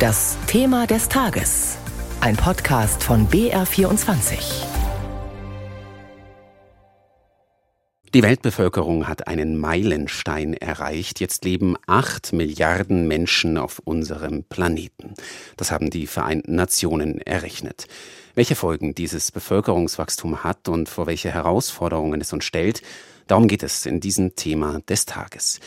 Das Thema des Tages. Ein Podcast von BR24. Die Weltbevölkerung hat einen Meilenstein erreicht. Jetzt leben acht Milliarden Menschen auf unserem Planeten. Das haben die Vereinten Nationen errechnet. Welche Folgen dieses Bevölkerungswachstum hat und vor welche Herausforderungen es uns stellt, darum geht es in diesem Thema des Tages.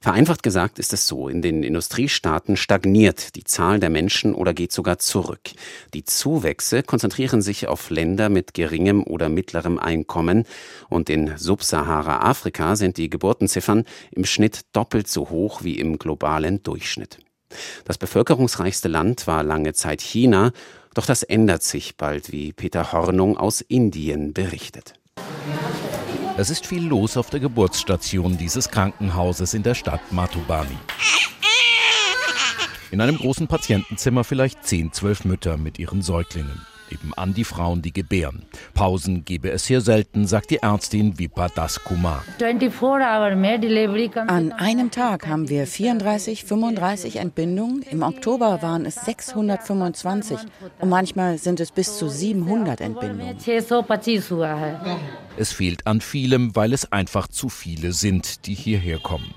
Vereinfacht gesagt ist es so, in den Industriestaaten stagniert die Zahl der Menschen oder geht sogar zurück. Die Zuwächse konzentrieren sich auf Länder mit geringem oder mittlerem Einkommen und in Subsahara-Afrika sind die Geburtenziffern im Schnitt doppelt so hoch wie im globalen Durchschnitt. Das bevölkerungsreichste Land war lange Zeit China, doch das ändert sich bald, wie Peter Hornung aus Indien berichtet. Es ist viel los auf der Geburtsstation dieses Krankenhauses in der Stadt Matubani. In einem großen Patientenzimmer vielleicht 10, 12 Mütter mit ihren Säuglingen. Nebenan die Frauen, die gebären. Pausen gebe es hier selten, sagt die Ärztin Vipa Das Kumar. An einem Tag haben wir 34, 35 Entbindungen. Im Oktober waren es 625 und manchmal sind es bis zu 700 Entbindungen. Es fehlt an vielem, weil es einfach zu viele sind, die hierher kommen.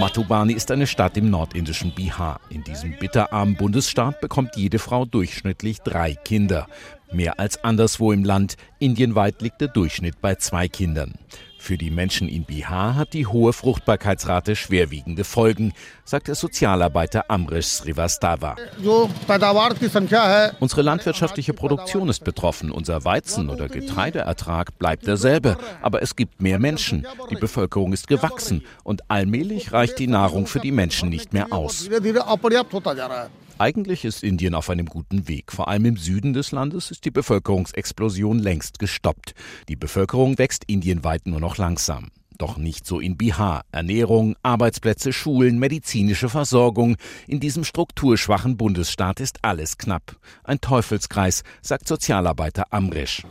Matubani ist eine Stadt im nordindischen Bihar. In diesem bitterarmen Bundesstaat bekommt jede Frau durchschnittlich drei Kinder. Mehr als anderswo im Land. Indienweit liegt der Durchschnitt bei zwei Kindern. Für die Menschen in Bihar hat die hohe Fruchtbarkeitsrate schwerwiegende Folgen, sagt der Sozialarbeiter Amrish Srivastava. Unsere landwirtschaftliche Produktion ist betroffen. Unser Weizen- oder Getreideertrag bleibt derselbe, aber es gibt mehr Menschen. Die Bevölkerung ist gewachsen und allmählich reicht die Nahrung für die Menschen nicht mehr aus. Eigentlich ist Indien auf einem guten Weg. Vor allem im Süden des Landes ist die Bevölkerungsexplosion längst gestoppt. Die Bevölkerung wächst indienweit nur noch langsam. Doch nicht so in Bihar. Ernährung, Arbeitsplätze, Schulen, medizinische Versorgung. In diesem strukturschwachen Bundesstaat ist alles knapp. Ein Teufelskreis, sagt Sozialarbeiter Amrish.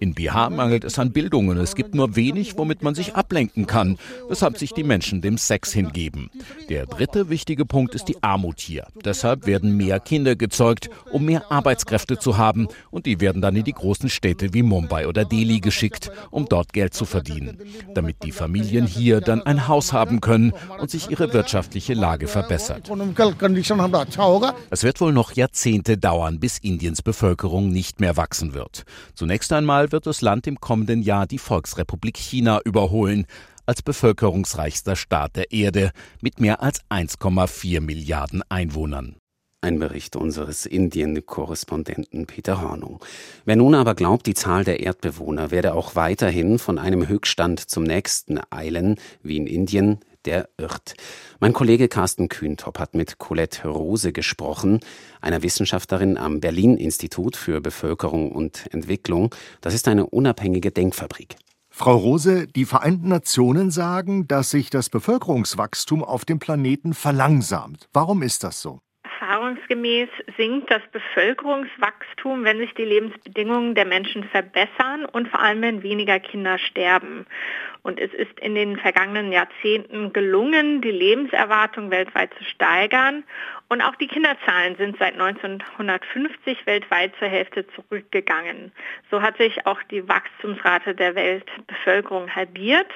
In Bihar mangelt es an Bildung und es gibt nur wenig, womit man sich ablenken kann, weshalb sich die Menschen dem Sex hingeben. Der dritte wichtige Punkt ist die Armut hier. Deshalb werden mehr Kinder gezeugt, um mehr Arbeitskräfte zu haben und die werden dann in die großen Städte wie Mumbai oder Delhi geschickt, um dort Geld zu verdienen verdienen, damit die Familien hier dann ein Haus haben können und sich ihre wirtschaftliche Lage verbessert. Es wird wohl noch Jahrzehnte dauern, bis Indiens Bevölkerung nicht mehr wachsen wird. Zunächst einmal wird das Land im kommenden Jahr die Volksrepublik China überholen als bevölkerungsreichster Staat der Erde mit mehr als 1,4 Milliarden Einwohnern. Ein Bericht unseres Indien-Korrespondenten Peter Hornung. Wer nun aber glaubt, die Zahl der Erdbewohner werde auch weiterhin von einem Höchststand zum nächsten eilen, wie in Indien, der irrt. Mein Kollege Carsten Kühntop hat mit Colette Rose gesprochen, einer Wissenschaftlerin am Berlin-Institut für Bevölkerung und Entwicklung. Das ist eine unabhängige Denkfabrik. Frau Rose, die Vereinten Nationen sagen, dass sich das Bevölkerungswachstum auf dem Planeten verlangsamt. Warum ist das so? Erfahrungsgemäß sinkt das Bevölkerungswachstum, wenn sich die Lebensbedingungen der Menschen verbessern und vor allem, wenn weniger Kinder sterben. Und es ist in den vergangenen Jahrzehnten gelungen, die Lebenserwartung weltweit zu steigern. Und auch die Kinderzahlen sind seit 1950 weltweit zur Hälfte zurückgegangen. So hat sich auch die Wachstumsrate der Weltbevölkerung halbiert.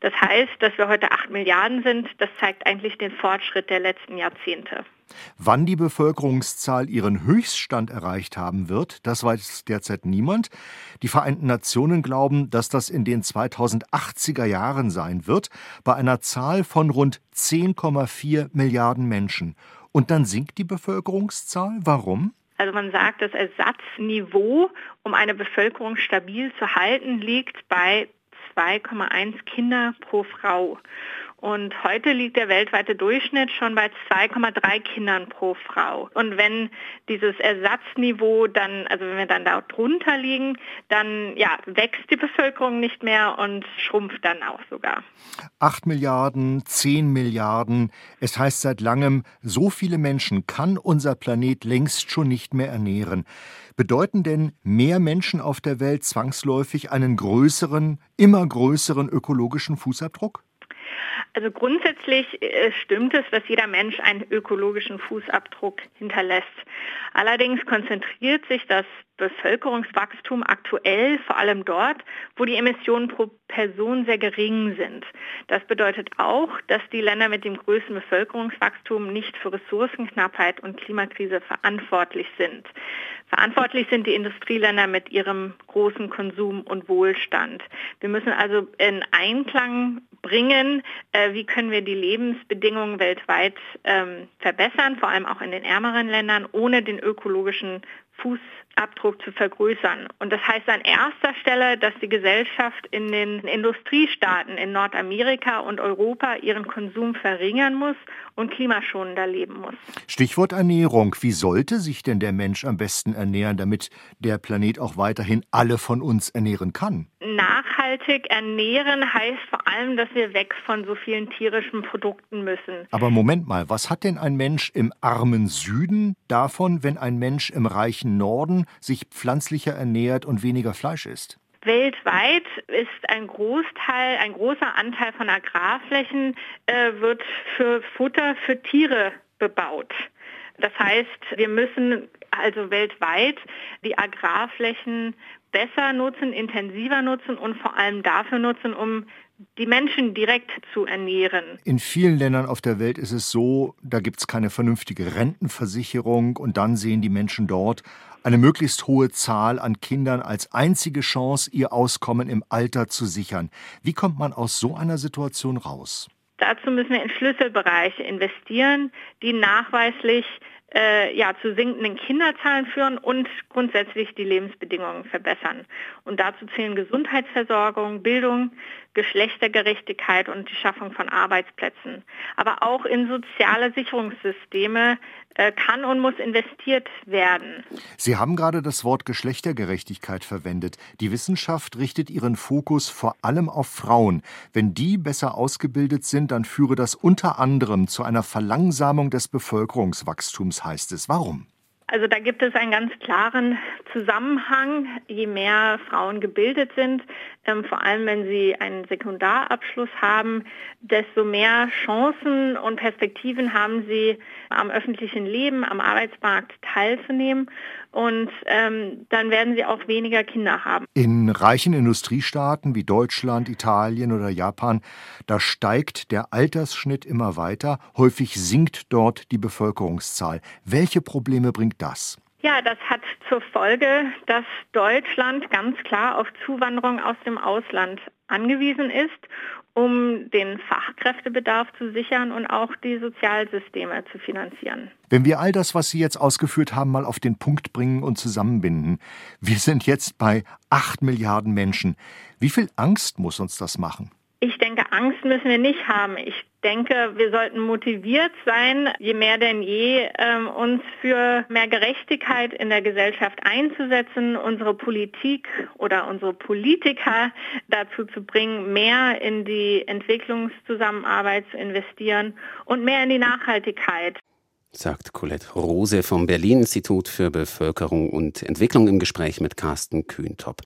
Das heißt, dass wir heute 8 Milliarden sind, das zeigt eigentlich den Fortschritt der letzten Jahrzehnte. Wann die Bevölkerungszahl ihren Höchststand erreicht haben wird, das weiß derzeit niemand. Die Vereinten Nationen glauben, dass das in den 2080er Jahren sein wird, bei einer Zahl von rund 10,4 Milliarden Menschen. Und dann sinkt die Bevölkerungszahl. Warum? Also man sagt, das Ersatzniveau, um eine Bevölkerung stabil zu halten, liegt bei 2,1 Kinder pro Frau. Und heute liegt der weltweite Durchschnitt schon bei 2,3 Kindern pro Frau. Und wenn dieses Ersatzniveau dann, also wenn wir dann da drunter liegen, dann ja, wächst die Bevölkerung nicht mehr und schrumpft dann auch sogar. 8 Milliarden, 10 Milliarden. Es heißt seit langem, so viele Menschen kann unser Planet längst schon nicht mehr ernähren. Bedeuten denn mehr Menschen auf der Welt zwangsläufig einen größeren, immer größeren ökologischen Fußabdruck? Also grundsätzlich äh, stimmt es, dass jeder Mensch einen ökologischen Fußabdruck hinterlässt. Allerdings konzentriert sich das Bevölkerungswachstum aktuell vor allem dort, wo die Emissionen pro Person sehr gering sind. Das bedeutet auch, dass die Länder mit dem größten Bevölkerungswachstum nicht für Ressourcenknappheit und Klimakrise verantwortlich sind. Verantwortlich sind die Industrieländer mit ihrem großen Konsum und Wohlstand. Wir müssen also in Einklang bringen, äh, wie können wir die Lebensbedingungen weltweit ähm, verbessern, vor allem auch in den ärmeren Ländern, ohne den ökologischen Fußabdruck zu vergrößern. Und das heißt an erster Stelle, dass die Gesellschaft in den Industriestaaten in Nordamerika und Europa ihren Konsum verringern muss und klimaschonender leben muss. Stichwort Ernährung. Wie sollte sich denn der Mensch am besten ernähren, damit der Planet auch weiterhin alle von uns ernähren kann? Nachhaltig ernähren heißt vor allem, dass wir weg von so vielen tierischen Produkten müssen. Aber Moment mal, was hat denn ein Mensch im armen Süden davon, wenn ein Mensch im reichen Norden sich pflanzlicher ernährt und weniger Fleisch isst? Weltweit ist ein Großteil, ein großer Anteil von Agrarflächen äh, wird für Futter für Tiere bebaut. Das heißt, wir müssen also weltweit die Agrarflächen besser nutzen, intensiver nutzen und vor allem dafür nutzen, um die Menschen direkt zu ernähren. In vielen Ländern auf der Welt ist es so, da gibt es keine vernünftige Rentenversicherung und dann sehen die Menschen dort eine möglichst hohe Zahl an Kindern als einzige Chance, ihr Auskommen im Alter zu sichern. Wie kommt man aus so einer Situation raus? Dazu müssen wir in Schlüsselbereiche investieren, die nachweislich äh, ja, zu sinkenden Kinderzahlen führen und grundsätzlich die Lebensbedingungen verbessern. Und dazu zählen Gesundheitsversorgung, Bildung, Geschlechtergerechtigkeit und die Schaffung von Arbeitsplätzen. Aber auch in soziale Sicherungssysteme äh, kann und muss investiert werden. Sie haben gerade das Wort Geschlechtergerechtigkeit verwendet. Die Wissenschaft richtet ihren Fokus vor allem auf Frauen. Wenn die besser ausgebildet sind, dann führe das unter anderem zu einer Verlangsamung des Bevölkerungswachstums, heißt es. Warum? Also da gibt es einen ganz klaren Zusammenhang. Je mehr Frauen gebildet sind, ähm, vor allem wenn sie einen Sekundarabschluss haben, desto mehr Chancen und Perspektiven haben sie, am öffentlichen Leben, am Arbeitsmarkt teilzunehmen. Und ähm, dann werden sie auch weniger Kinder haben. In reichen Industriestaaten wie Deutschland, Italien oder Japan, da steigt der Altersschnitt immer weiter. Häufig sinkt dort die Bevölkerungszahl. Welche Probleme bringt das? Ja, das hat zur Folge, dass Deutschland ganz klar auf Zuwanderung aus dem Ausland angewiesen ist, um den Fachkräftebedarf zu sichern und auch die Sozialsysteme zu finanzieren. Wenn wir all das, was Sie jetzt ausgeführt haben, mal auf den Punkt bringen und zusammenbinden. Wir sind jetzt bei acht Milliarden Menschen. Wie viel Angst muss uns das machen? Denke, Angst müssen wir nicht haben. Ich denke, wir sollten motiviert sein, je mehr denn je, ähm, uns für mehr Gerechtigkeit in der Gesellschaft einzusetzen, unsere Politik oder unsere Politiker dazu zu bringen, mehr in die Entwicklungszusammenarbeit zu investieren und mehr in die Nachhaltigkeit sagt Colette Rose vom Berlin Institut für Bevölkerung und Entwicklung im Gespräch mit Carsten Kühntop.